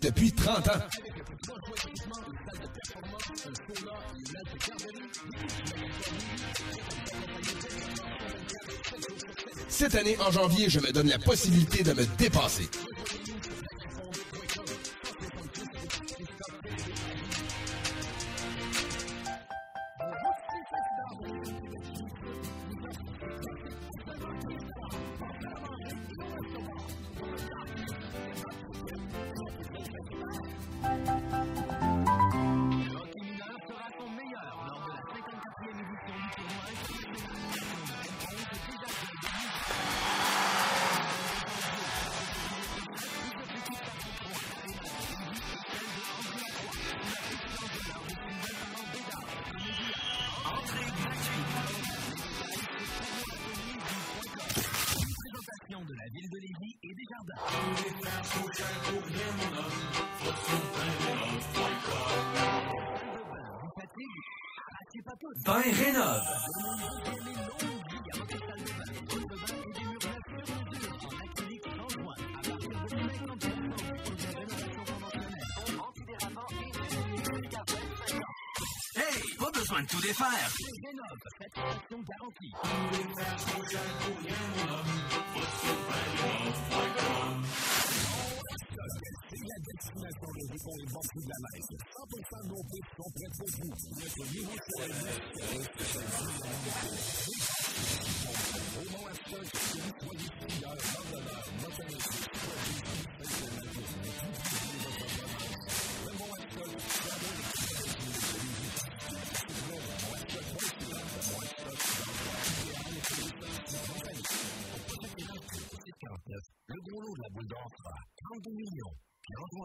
Depuis 30 ans. Cette année, en janvier, je me donne la possibilité de me dépasser.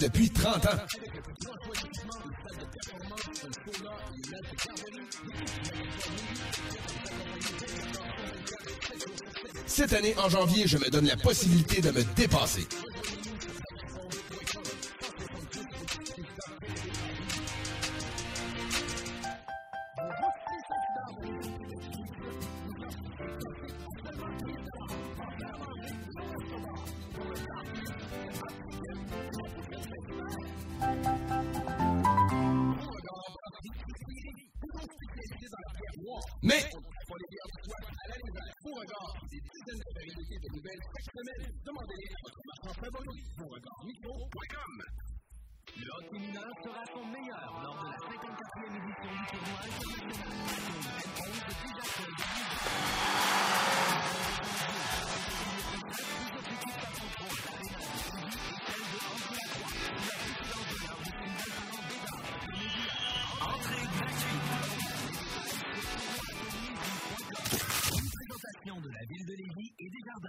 Depuis 30 ans. Cette année, en janvier, je me donne la possibilité de me dépasser.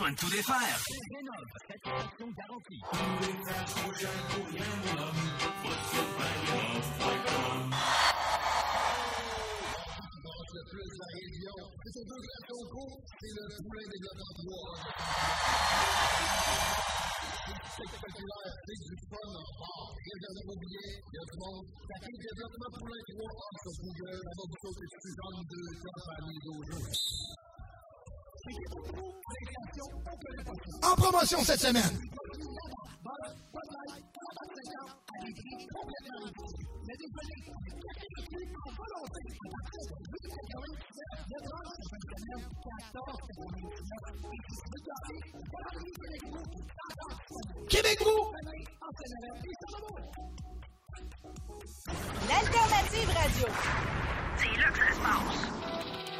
besoin de tout défaire. C'est promotion cette semaine. Québec Brou! L'alternative radio. C'est là que ça se passe.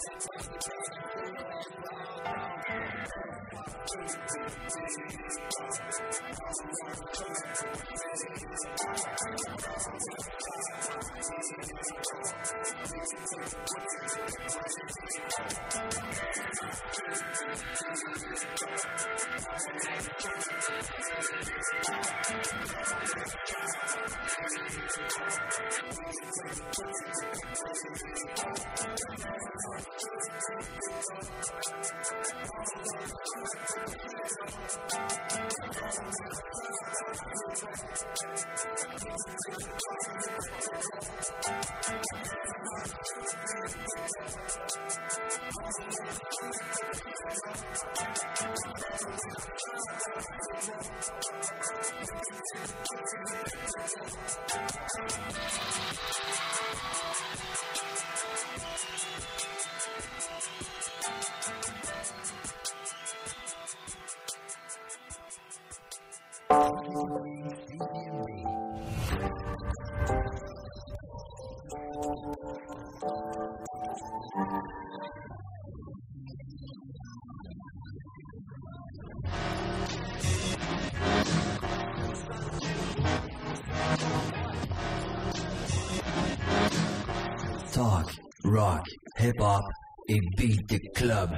I'm gonna go Rock, hip-hop et beat the club.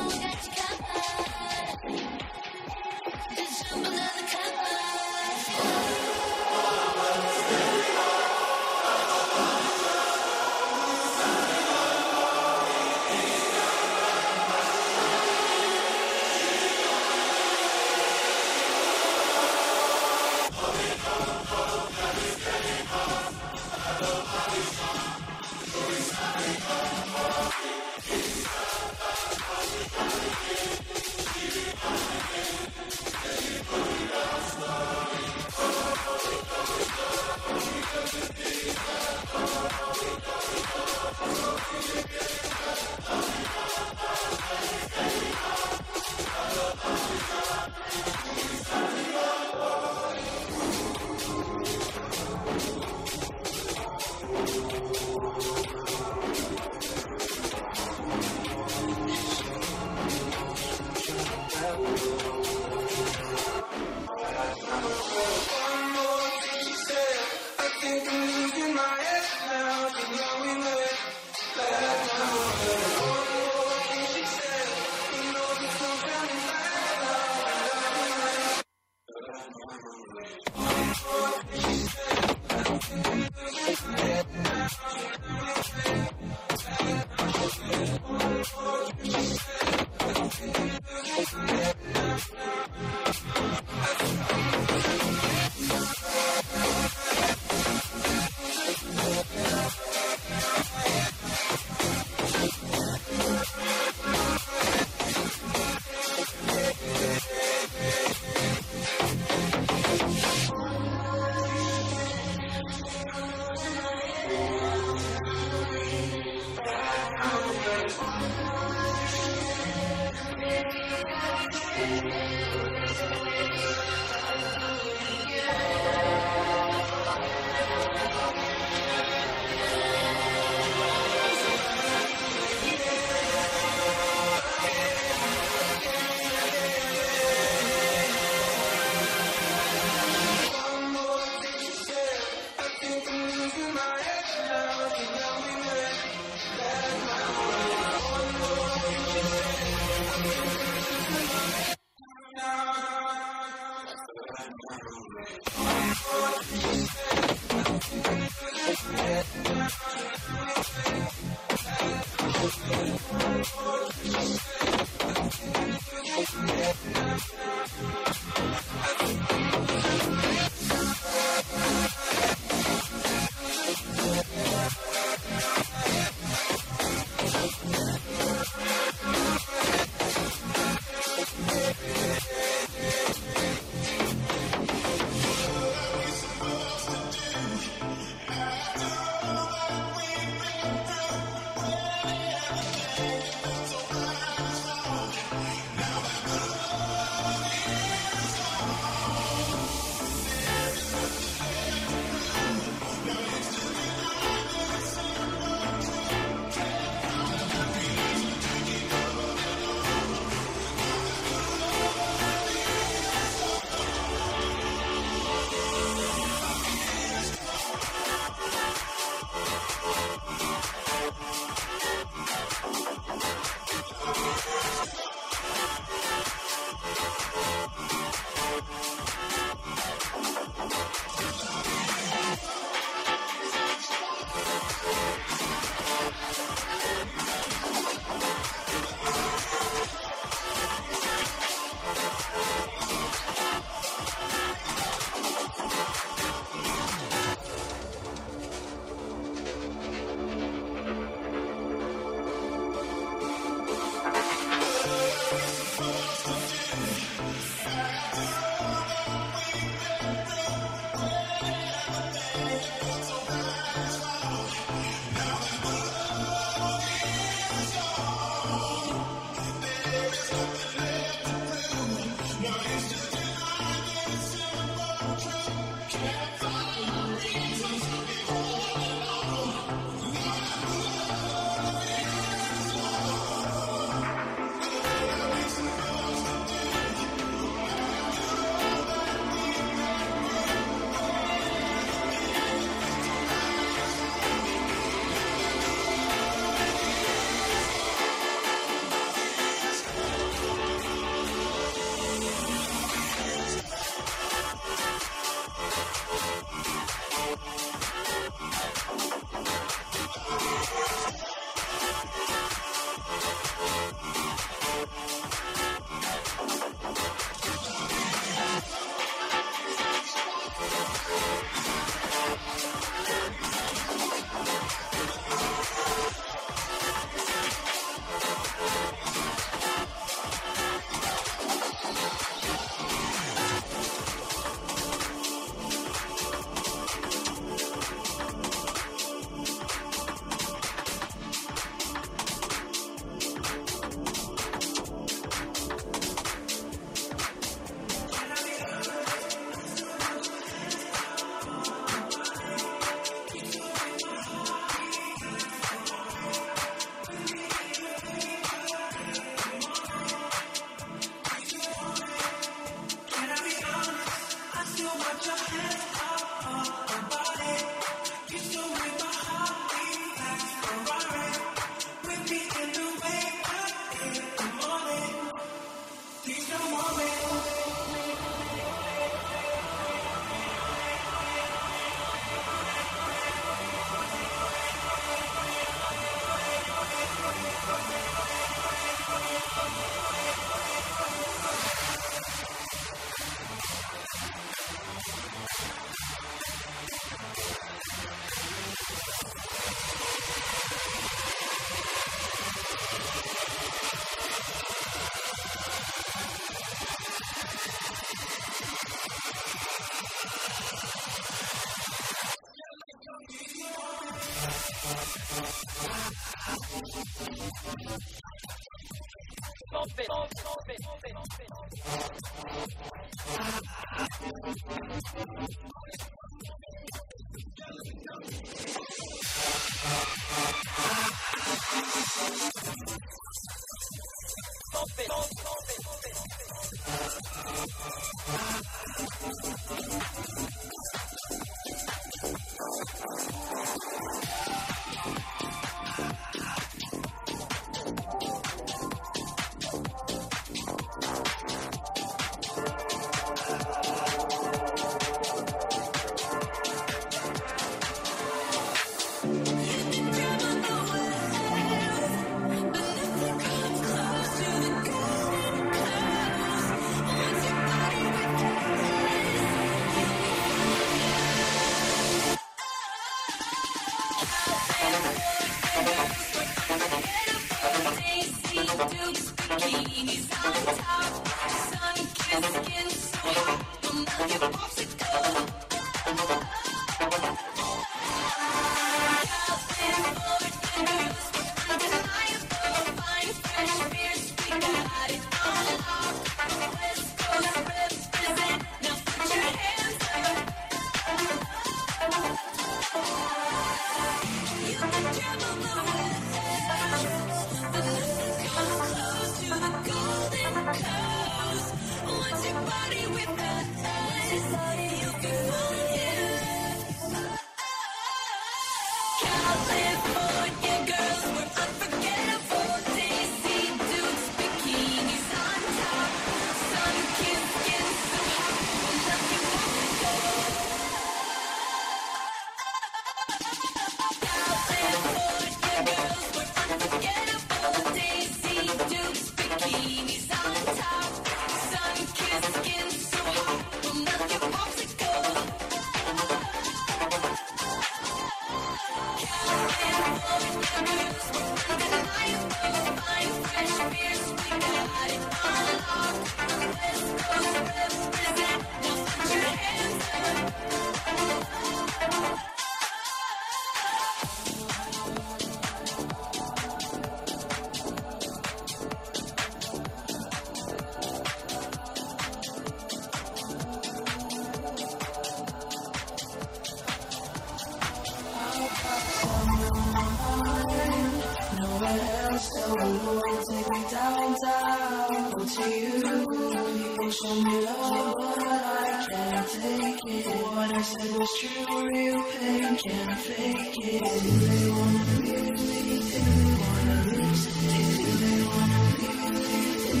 Do they wanna lose? Do they wanna lose? Do they wanna lose? Do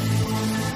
they wanna you.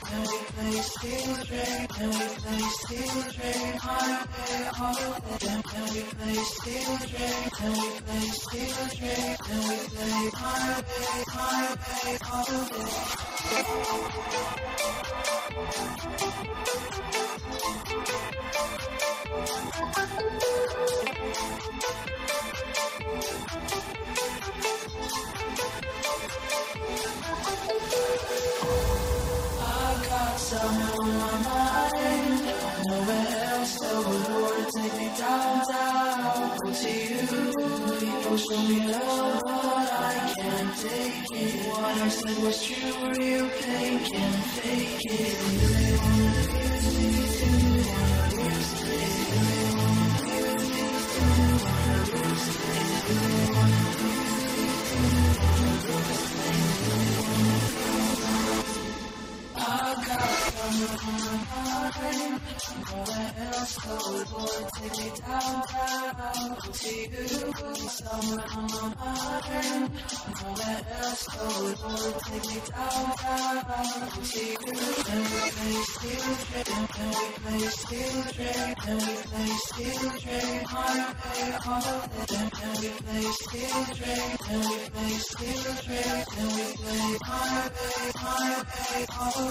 thank we play steel we play steel highway all we play steel we play steel we play highway, highway all somehow in my mind. Nowhere else that would wanna take me down, But to you, you show me love, but I can't take it. What I said was true, Real pain can't fake it. You may wanna lose me, you wanna lose me. You may wanna lose me, you wanna lose me. You may wanna lose me, you wanna lose me. I got my mind. Nowhere else goes, boy, take me down, to you. Someone on my mind. Nowhere else goes, boy, take me down, to you. And we play steel train, and we play steel train, and we play steel train. My way all day, and we play steel train, and we play steel train, and we play my way, my way.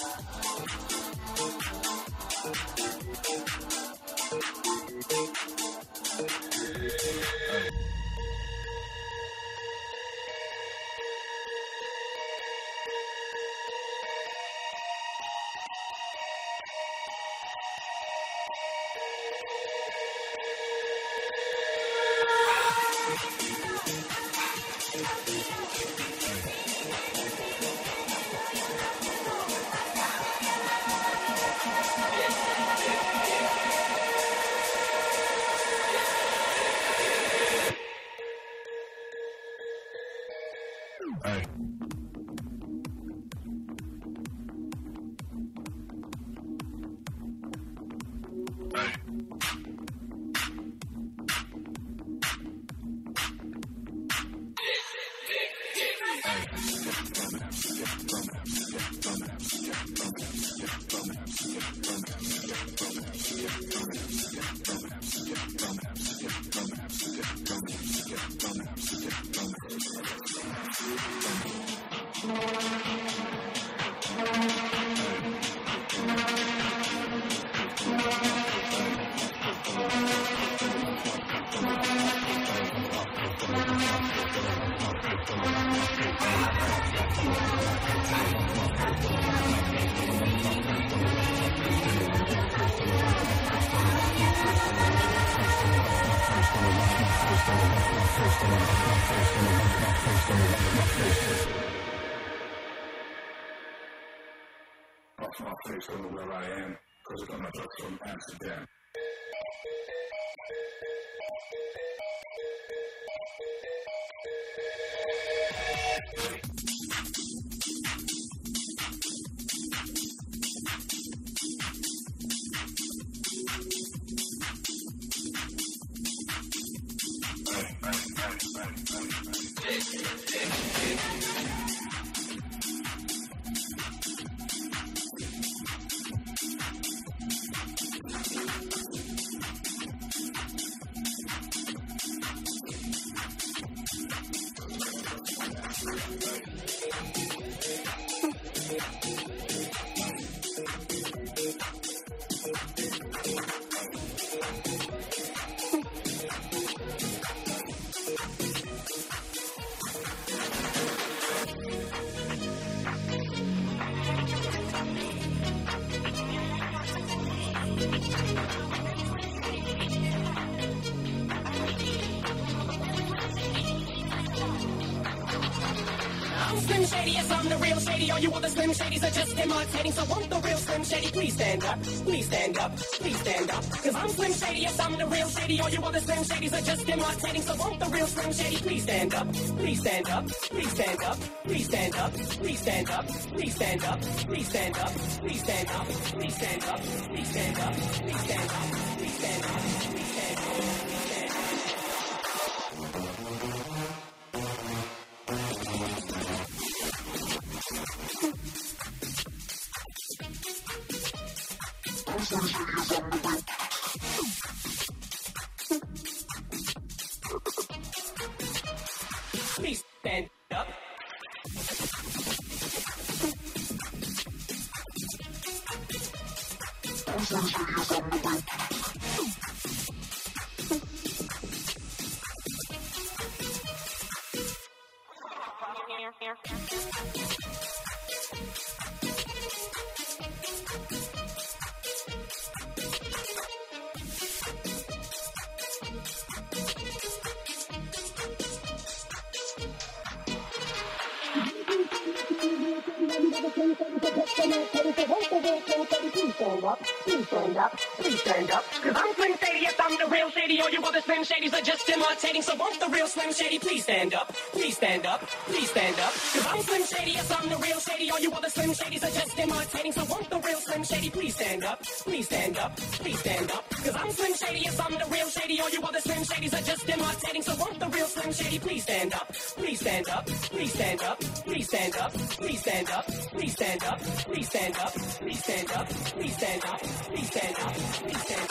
Off my face, don't know where I am, cause I got my drugs from Amsterdam. Shady. All you other Slim Shadys are just imitating. So won't the real Slim Shady please stand up? Please stand up, please stand up, please stand up, please stand up, please stand up, please stand up, please stand up, please stand up, please stand up, please stand up, please stand up, please stand up. Shady please stand up. Cause I'm Slim Shady, yes, I'm the real Shady. All you other Slim Shadys are just imitating. So won't the real Slim Shady please stand up? Please stand up. Please stand up. Please stand up. Please stand up. Please stand up. Please stand up. Please stand up. Please stand up. Please stand up. Please stand up.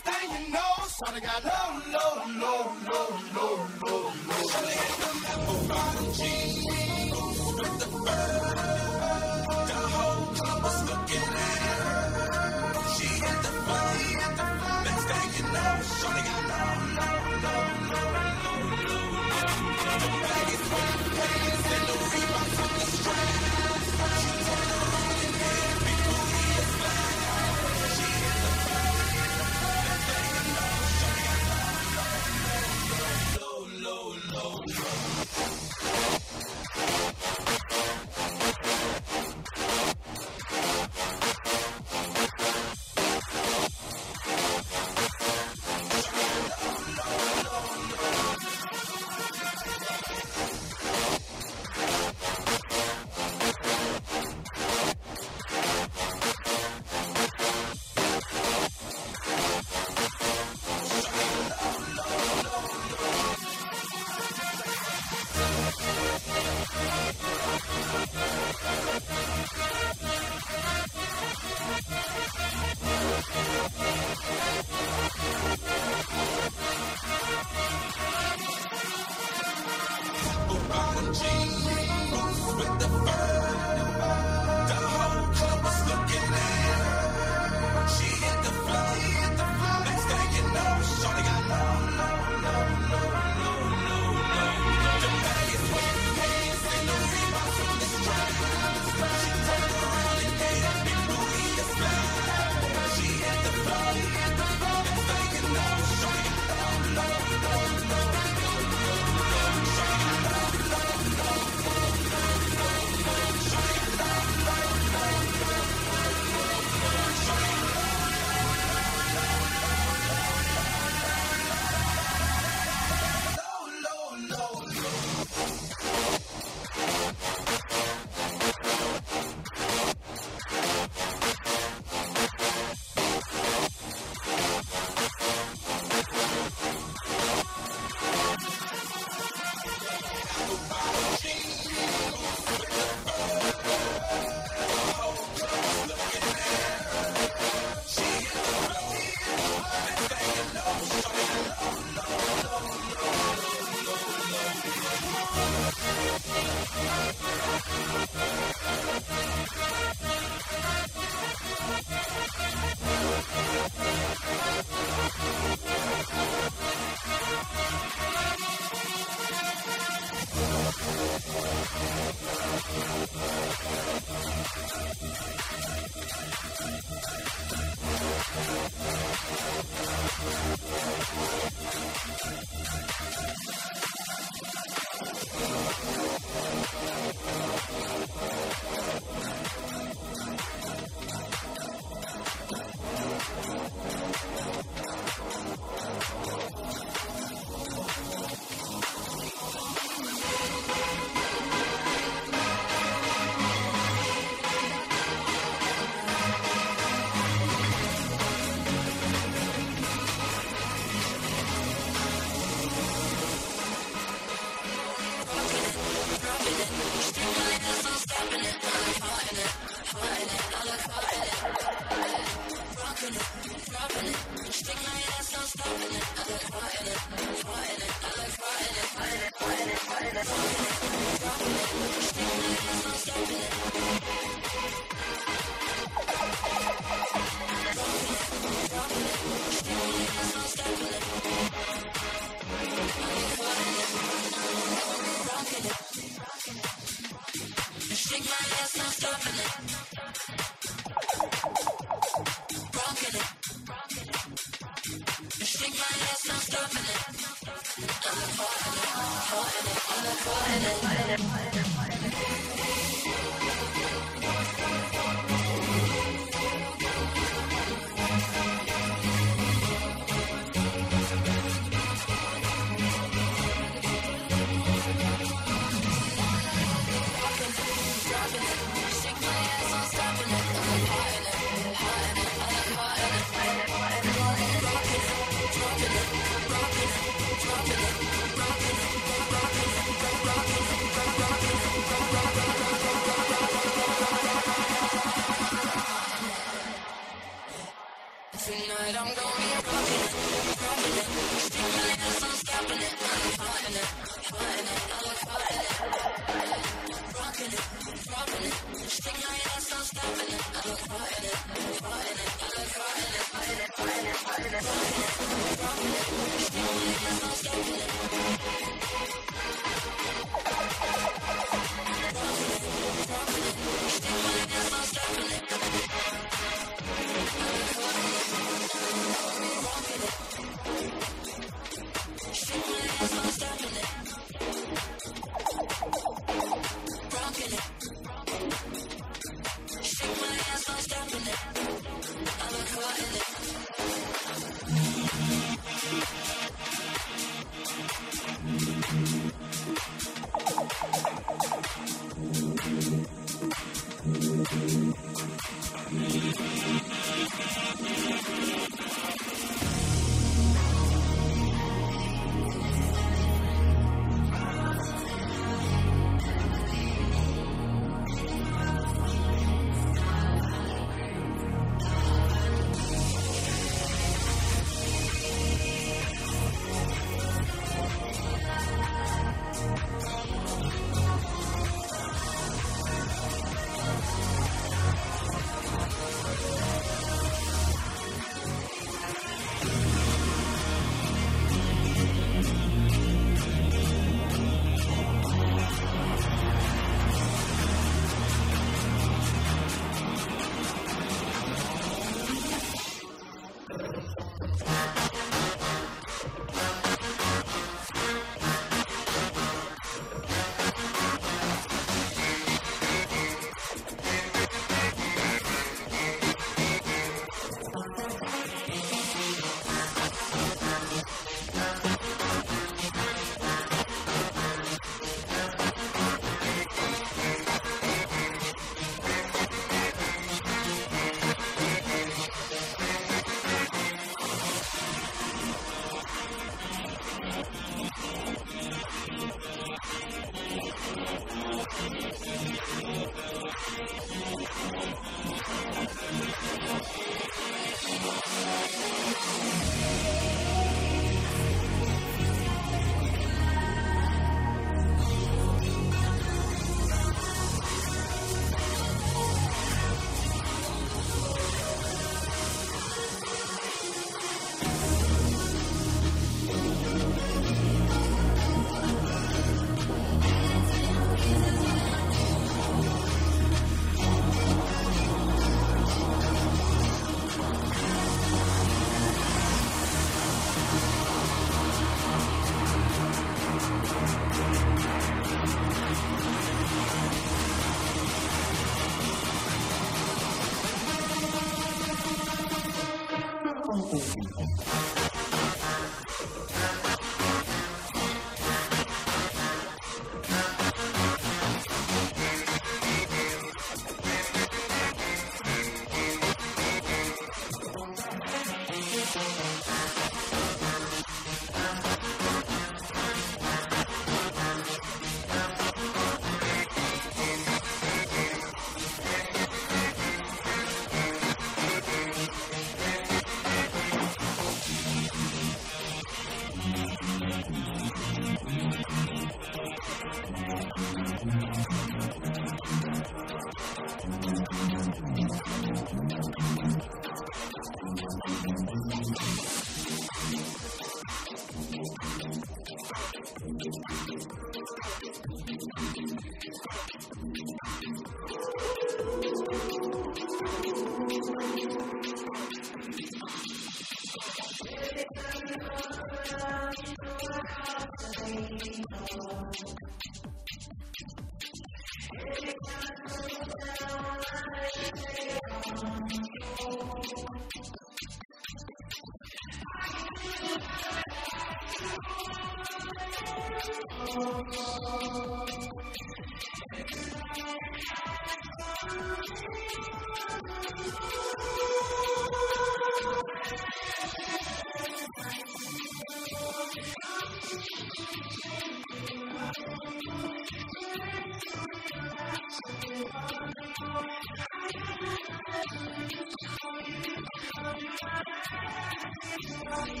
I was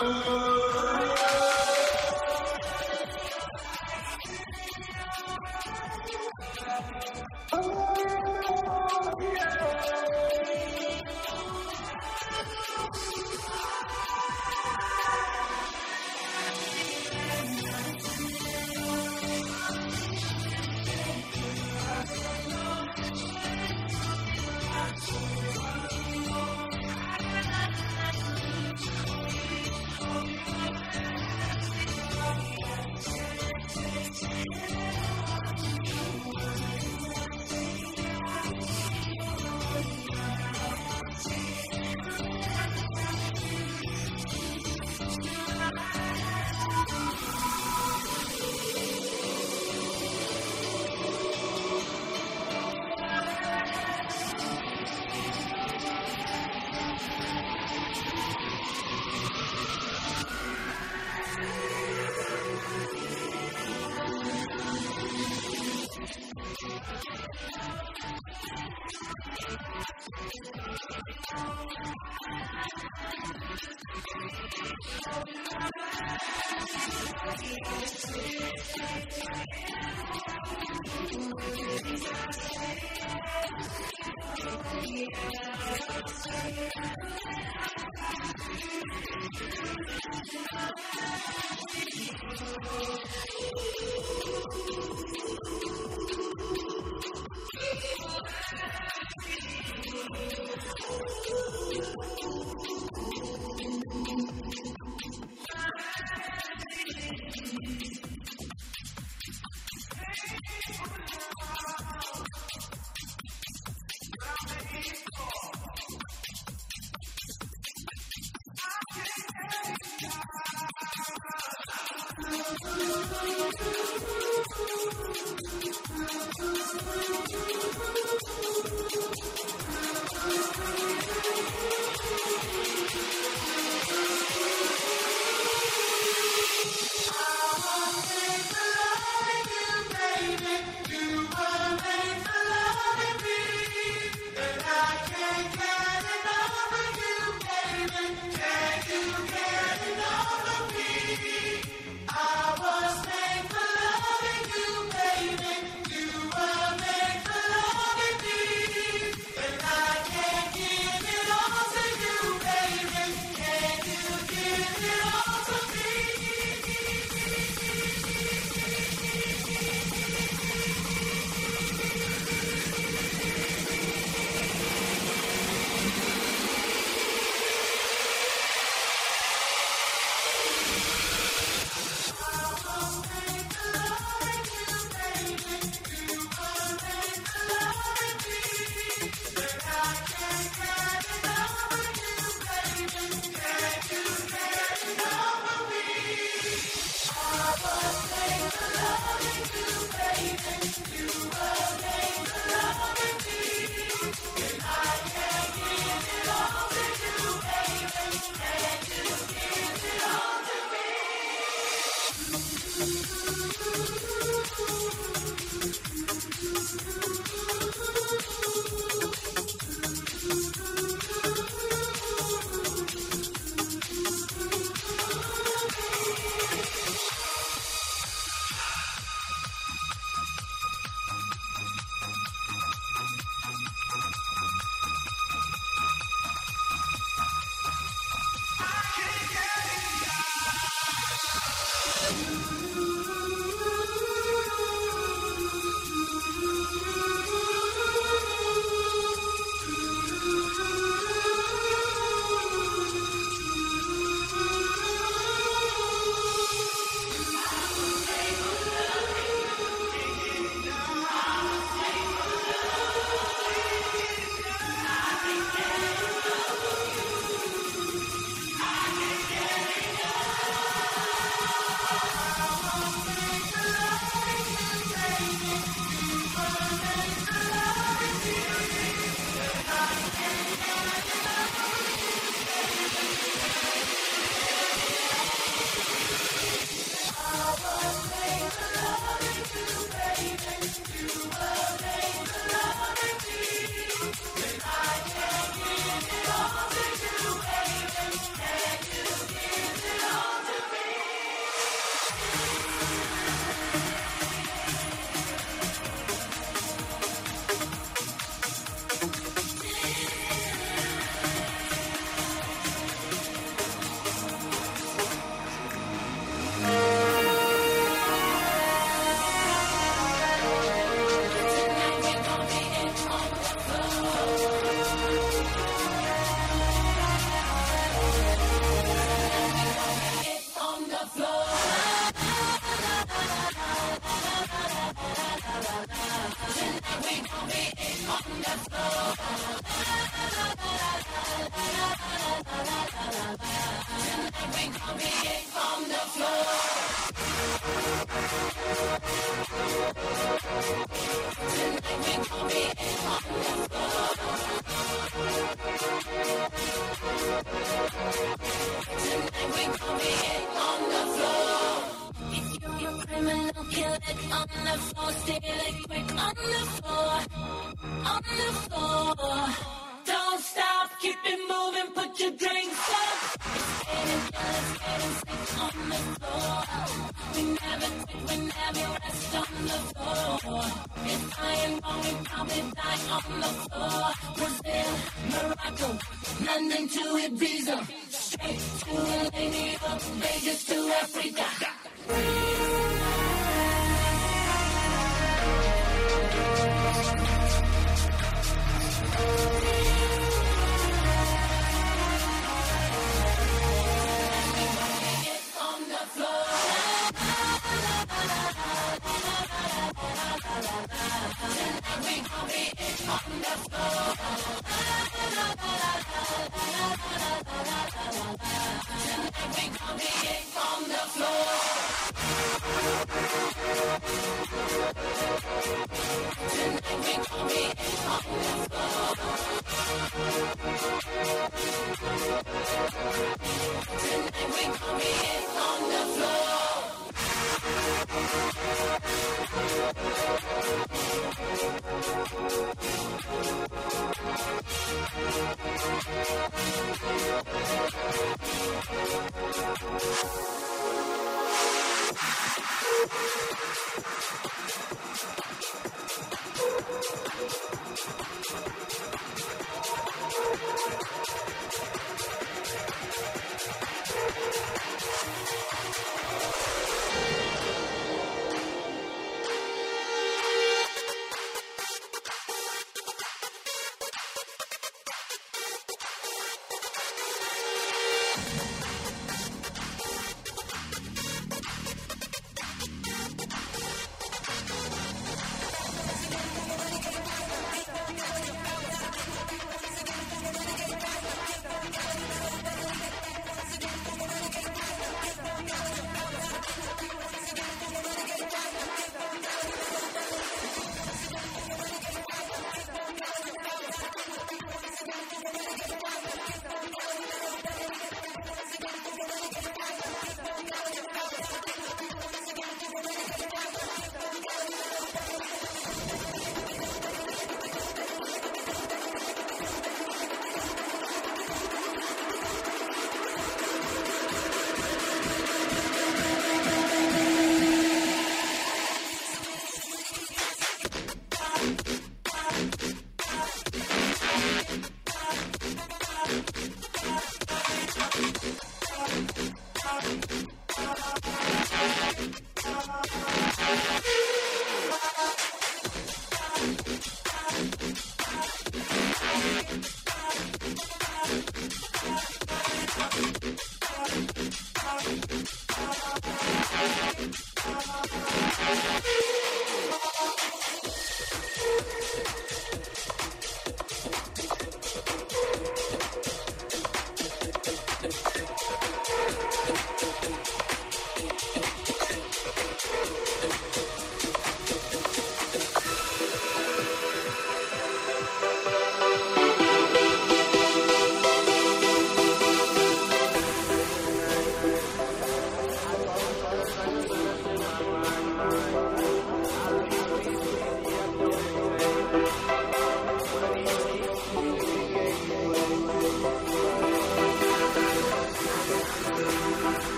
made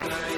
Bye.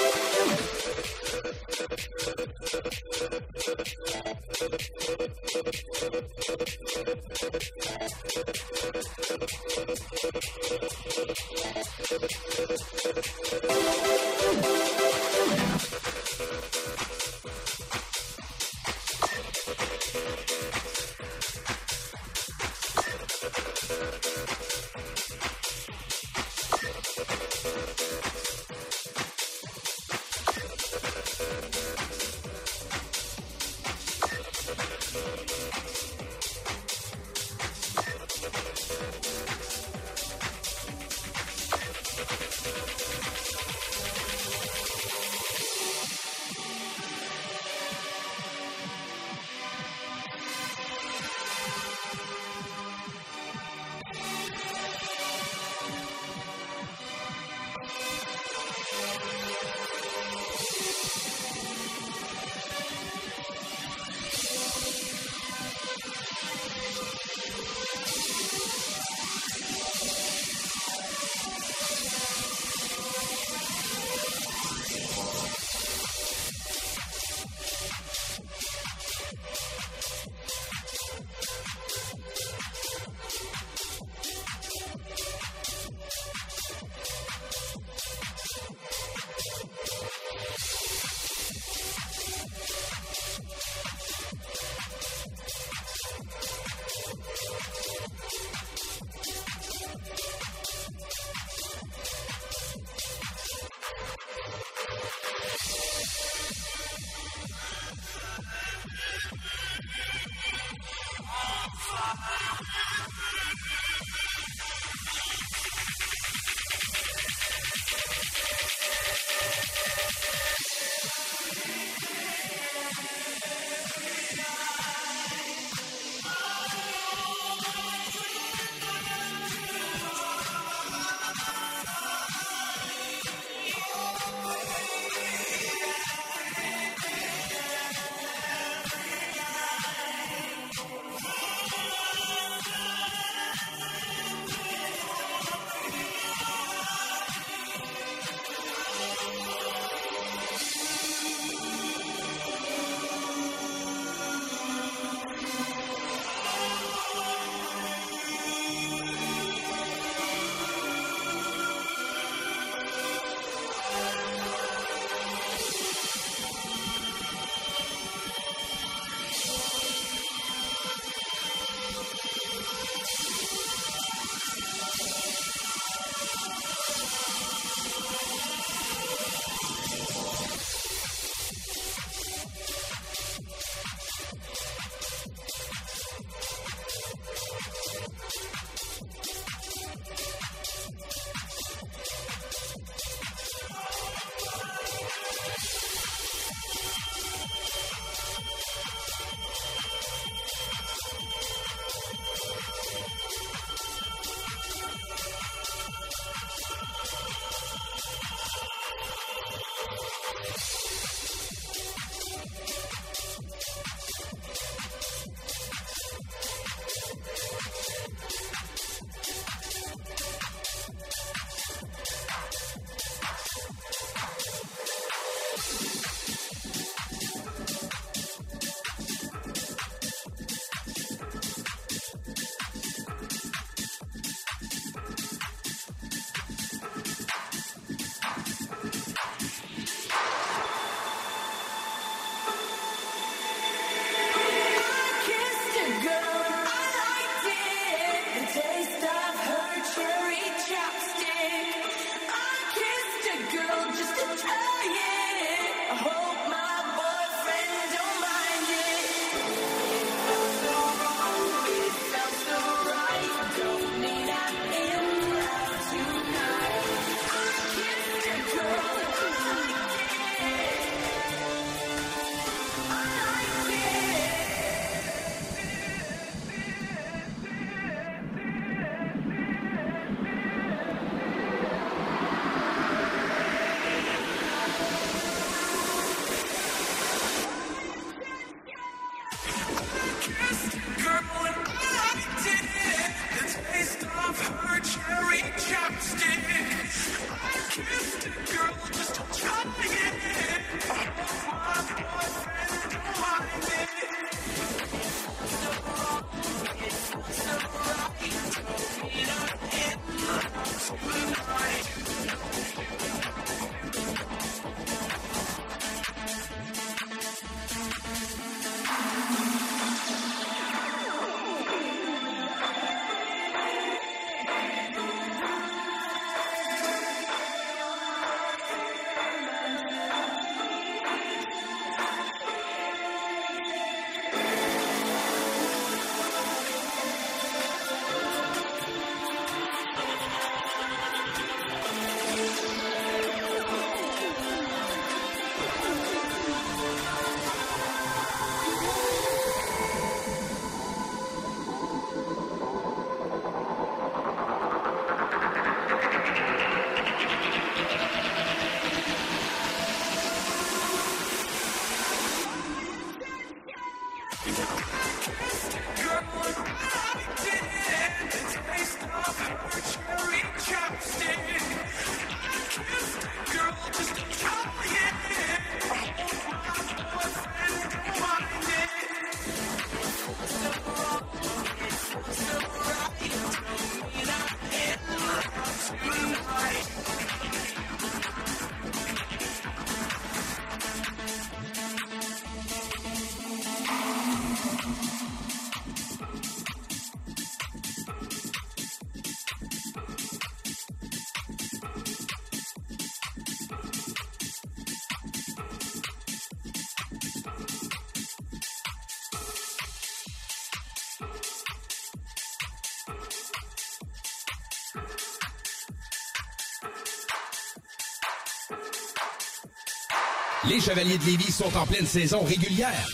Les Chevaliers de Lévis sont en pleine saison régulière.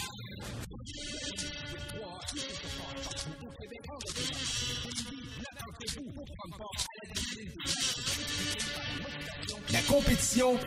La compétition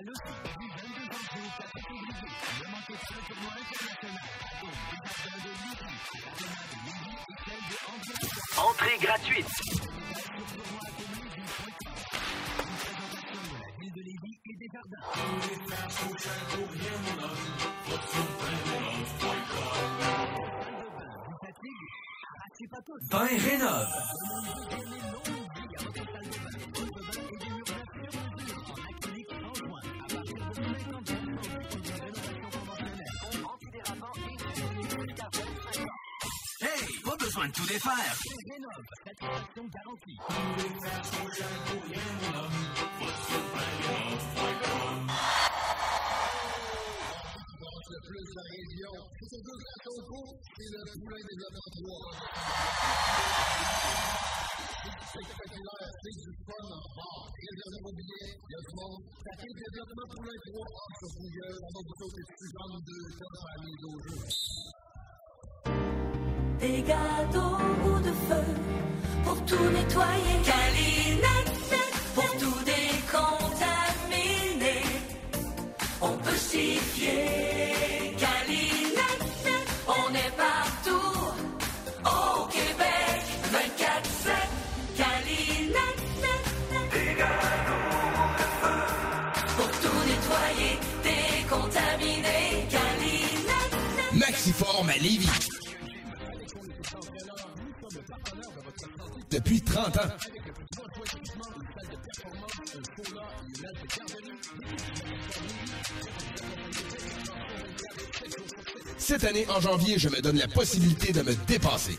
à l'OCI, du 22 janvier au 4 février. Ne manquez pas le tournoi international. Donc, des jardins de Lévis, l'arena de Lévis et celle de Environ. Entrée gratuite. Tout défaire. Le plus de la région. C'est deux gâteaux courts et le poulain développement 3. Spectaculaire, c'est du fun en bord. Réservé immobilier, il y a du monde. Ça développement poulain 3 entre Fougueux. On a du côté plus de. Des gâteaux ou de feu pour tout nettoyer. Calinette pour tout décontaminer. On peut s'y fier. Calinette, on est partout. Au Québec, 24-7. Calinette. Des gâteaux de feu pour tout nettoyer, décontaminer. Calinette. Maxiform à Lévis. Depuis 30 ans. Cette année, en janvier, je me donne la possibilité de me dépasser.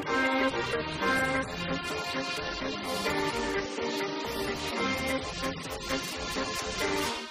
Thank you.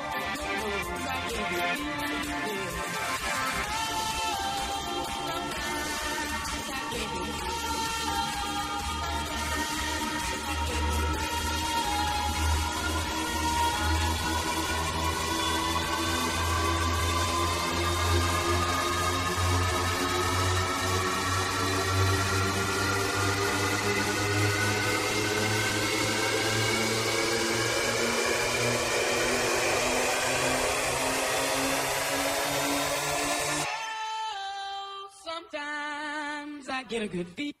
Beat. beat, beat,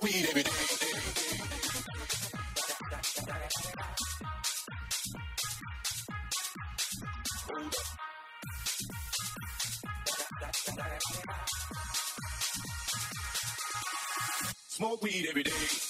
Smoke weed every day. Smoke weed every day.